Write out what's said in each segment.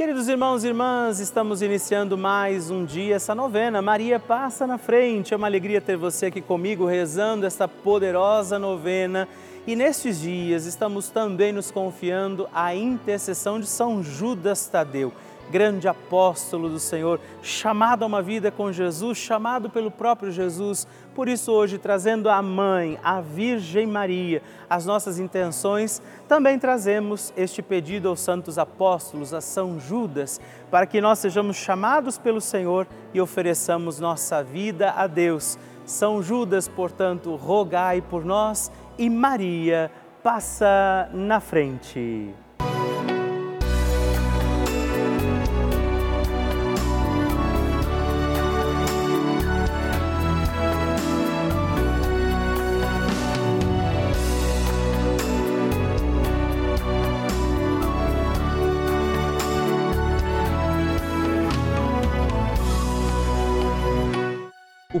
Queridos irmãos e irmãs, estamos iniciando mais um dia essa novena. Maria passa na frente. É uma alegria ter você aqui comigo rezando esta poderosa novena. E nestes dias estamos também nos confiando à intercessão de São Judas Tadeu grande apóstolo do Senhor, chamado a uma vida com Jesus, chamado pelo próprio Jesus. Por isso, hoje, trazendo a Mãe, a Virgem Maria, as nossas intenções, também trazemos este pedido aos santos apóstolos, a São Judas, para que nós sejamos chamados pelo Senhor e ofereçamos nossa vida a Deus. São Judas, portanto, rogai por nós e Maria passa na frente.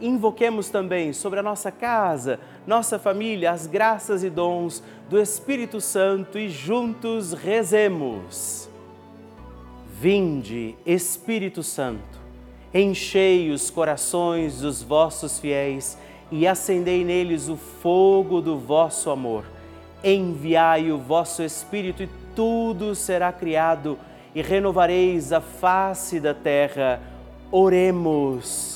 invoquemos também sobre a nossa casa, nossa família, as graças e dons do Espírito Santo e juntos rezemos. Vinde, Espírito Santo, enchei os corações dos vossos fiéis e acendei neles o fogo do vosso amor. Enviai o vosso Espírito e tudo será criado e renovareis a face da terra. Oremos.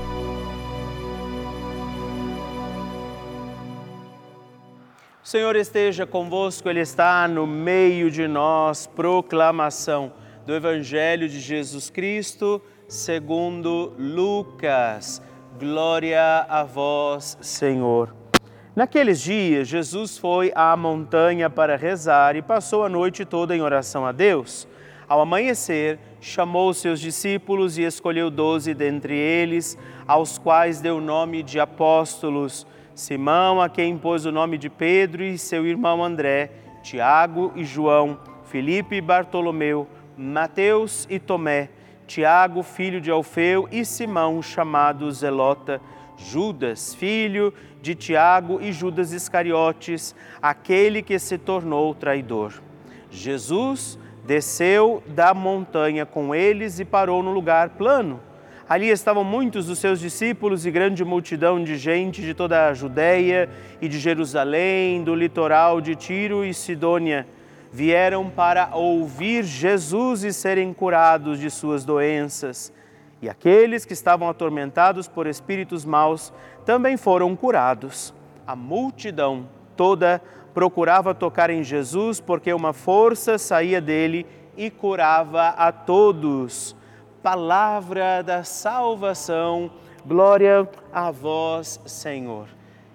Senhor esteja convosco, Ele está no meio de nós. Proclamação do Evangelho de Jesus Cristo, segundo Lucas. Glória a vós, Senhor. Naqueles dias, Jesus foi à montanha para rezar e passou a noite toda em oração a Deus. Ao amanhecer, chamou seus discípulos e escolheu doze dentre eles, aos quais deu o nome de apóstolos Simão, a quem pôs o nome de Pedro, e seu irmão André, Tiago e João, Felipe e Bartolomeu, Mateus e Tomé, Tiago, filho de Alfeu, e Simão, chamado Zelota, Judas, filho de Tiago e Judas Iscariotes, aquele que se tornou traidor. Jesus desceu da montanha com eles e parou no lugar plano Ali estavam muitos dos seus discípulos e grande multidão de gente de toda a Judéia e de Jerusalém, do litoral de Tiro e Sidônia. Vieram para ouvir Jesus e serem curados de suas doenças. E aqueles que estavam atormentados por espíritos maus também foram curados. A multidão toda procurava tocar em Jesus porque uma força saía dele e curava a todos palavra da salvação. Glória a vós, Senhor.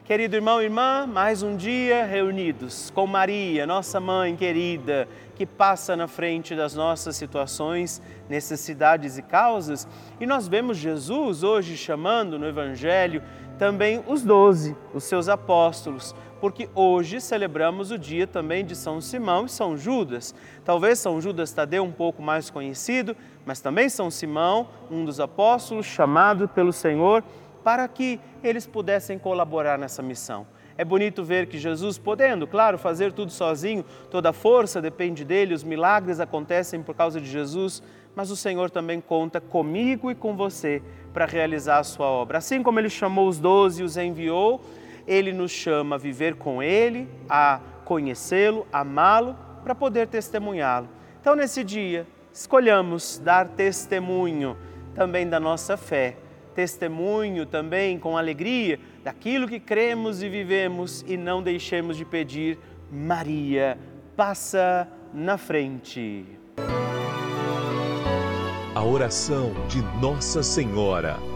Querido irmão e irmã, mais um dia reunidos com Maria, nossa mãe querida, que passa na frente das nossas situações, necessidades e causas. E nós vemos Jesus hoje chamando no Evangelho também os doze, os seus apóstolos, porque hoje celebramos o dia também de São Simão e São Judas. Talvez São Judas Tadeu um pouco mais conhecido, mas também São Simão, um dos apóstolos, chamado pelo Senhor para que eles pudessem colaborar nessa missão. É bonito ver que Jesus, podendo, claro, fazer tudo sozinho, toda a força depende dele, os milagres acontecem por causa de Jesus, mas o Senhor também conta comigo e com você para realizar a sua obra. Assim como ele chamou os doze e os enviou, ele nos chama a viver com ele, a conhecê-lo, amá-lo, para poder testemunhá-lo. Então, nesse dia, escolhamos dar testemunho também da nossa fé testemunho também com alegria daquilo que cremos e vivemos e não deixemos de pedir, Maria, passa na frente. A oração de Nossa Senhora.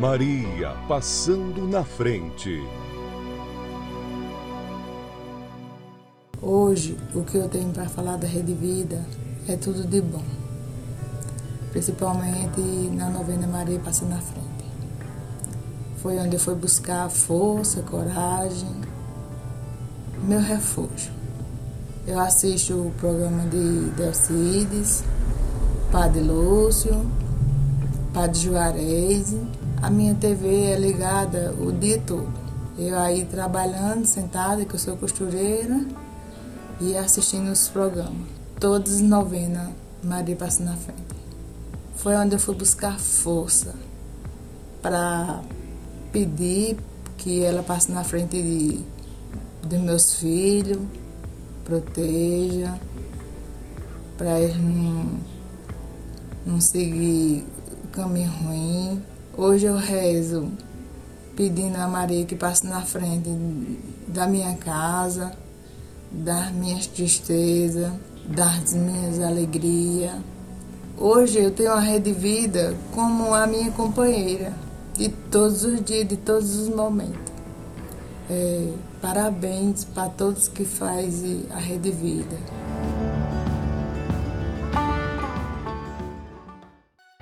Maria passando na frente. Hoje, o que eu tenho para falar da Rede Vida é tudo de bom, principalmente na novena Maria Passa na Frente. Foi onde eu fui buscar força, coragem, meu refúgio. Eu assisto o programa de Delcides, Padre Lúcio, Padre Juarez. A minha TV é ligada o dia todo. Eu aí trabalhando, sentada, que eu sou costureira, e assistindo os programas. Todos novena, Maria passa na frente. Foi onde eu fui buscar força para pedir que ela passe na frente de, de meus filhos, proteja, para eles não, não seguir o caminho ruim. Hoje eu rezo pedindo a Maria que passe na frente da minha casa, das minhas tristezas, das minhas alegrias. Hoje eu tenho a Rede Vida como a minha companheira de todos os dias, de todos os momentos. É, parabéns para todos que fazem a Rede Vida.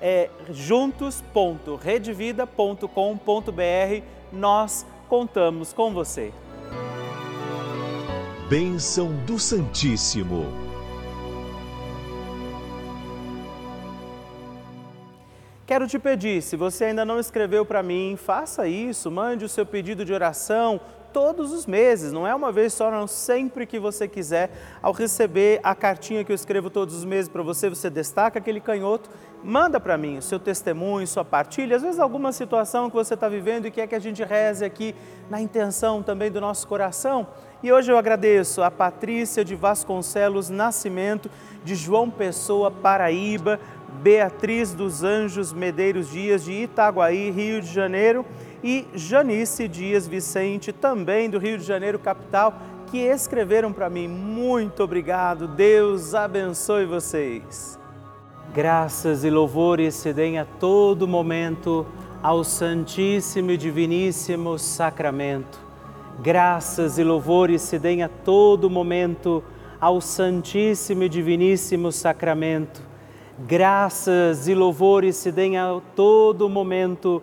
é juntos.redvida.com.br. Nós contamos com você. Bênção do Santíssimo. Quero te pedir, se você ainda não escreveu para mim, faça isso, mande o seu pedido de oração todos os meses, não é uma vez só, não, sempre que você quiser. Ao receber a cartinha que eu escrevo todos os meses para você, você destaca aquele canhoto, manda para mim o seu testemunho, sua partilha, às vezes alguma situação que você está vivendo e quer que a gente reze aqui na intenção também do nosso coração. E hoje eu agradeço a Patrícia de Vasconcelos Nascimento, de João Pessoa, Paraíba, Beatriz dos Anjos Medeiros Dias, de Itaguaí, Rio de Janeiro e Janice Dias Vicente, também do Rio de Janeiro, capital, que escreveram para mim. Muito obrigado, Deus abençoe vocês. Graças e louvores se deem a todo momento ao Santíssimo e Diviníssimo Sacramento. Graças e louvores se deem a todo momento ao Santíssimo e Diviníssimo Sacramento. Graças e louvores se deem a todo momento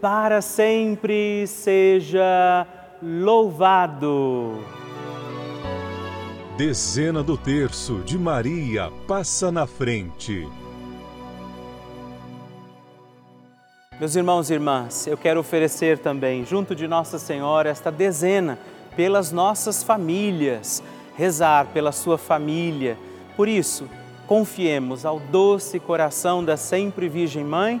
para sempre seja louvado. Dezena do terço de Maria passa na frente. Meus irmãos e irmãs, eu quero oferecer também, junto de Nossa Senhora, esta dezena pelas nossas famílias, rezar pela sua família. Por isso, confiemos ao doce coração da sempre Virgem Mãe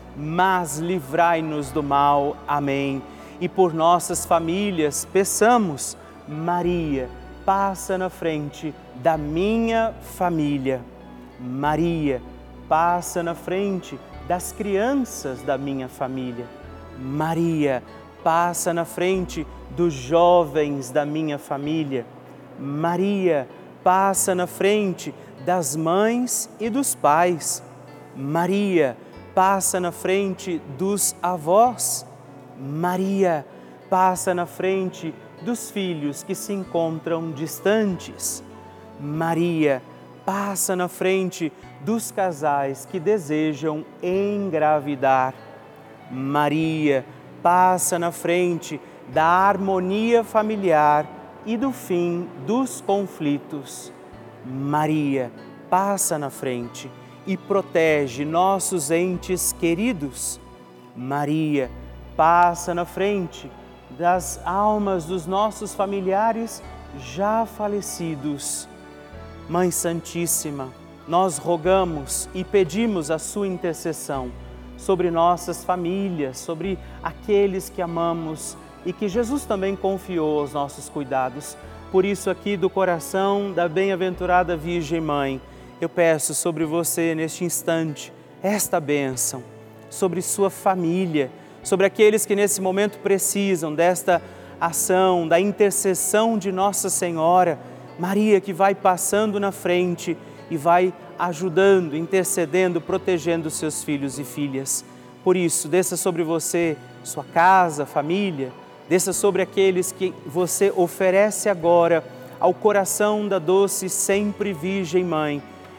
mas livrai-nos do mal. Amém. E por nossas famílias, peçamos, Maria, passa na frente da minha família. Maria, passa na frente das crianças da minha família. Maria, passa na frente dos jovens da minha família. Maria, passa na frente das mães e dos pais. Maria, passa na frente dos avós. Maria, passa na frente dos filhos que se encontram distantes. Maria, passa na frente dos casais que desejam engravidar. Maria passa na frente da harmonia familiar e do fim dos conflitos. Maria passa na frente e protege nossos entes queridos. Maria passa na frente das almas dos nossos familiares já falecidos. Mãe Santíssima, nós rogamos e pedimos a sua intercessão sobre nossas famílias, sobre aqueles que amamos e que Jesus também confiou aos nossos cuidados. Por isso, aqui do coração da bem-aventurada Virgem Mãe, eu peço sobre você neste instante esta bênção, sobre sua família, sobre aqueles que nesse momento precisam desta ação, da intercessão de Nossa Senhora, Maria que vai passando na frente e vai ajudando, intercedendo, protegendo seus filhos e filhas. Por isso, desça sobre você, sua casa, família, desça sobre aqueles que você oferece agora ao coração da doce sempre Virgem Mãe,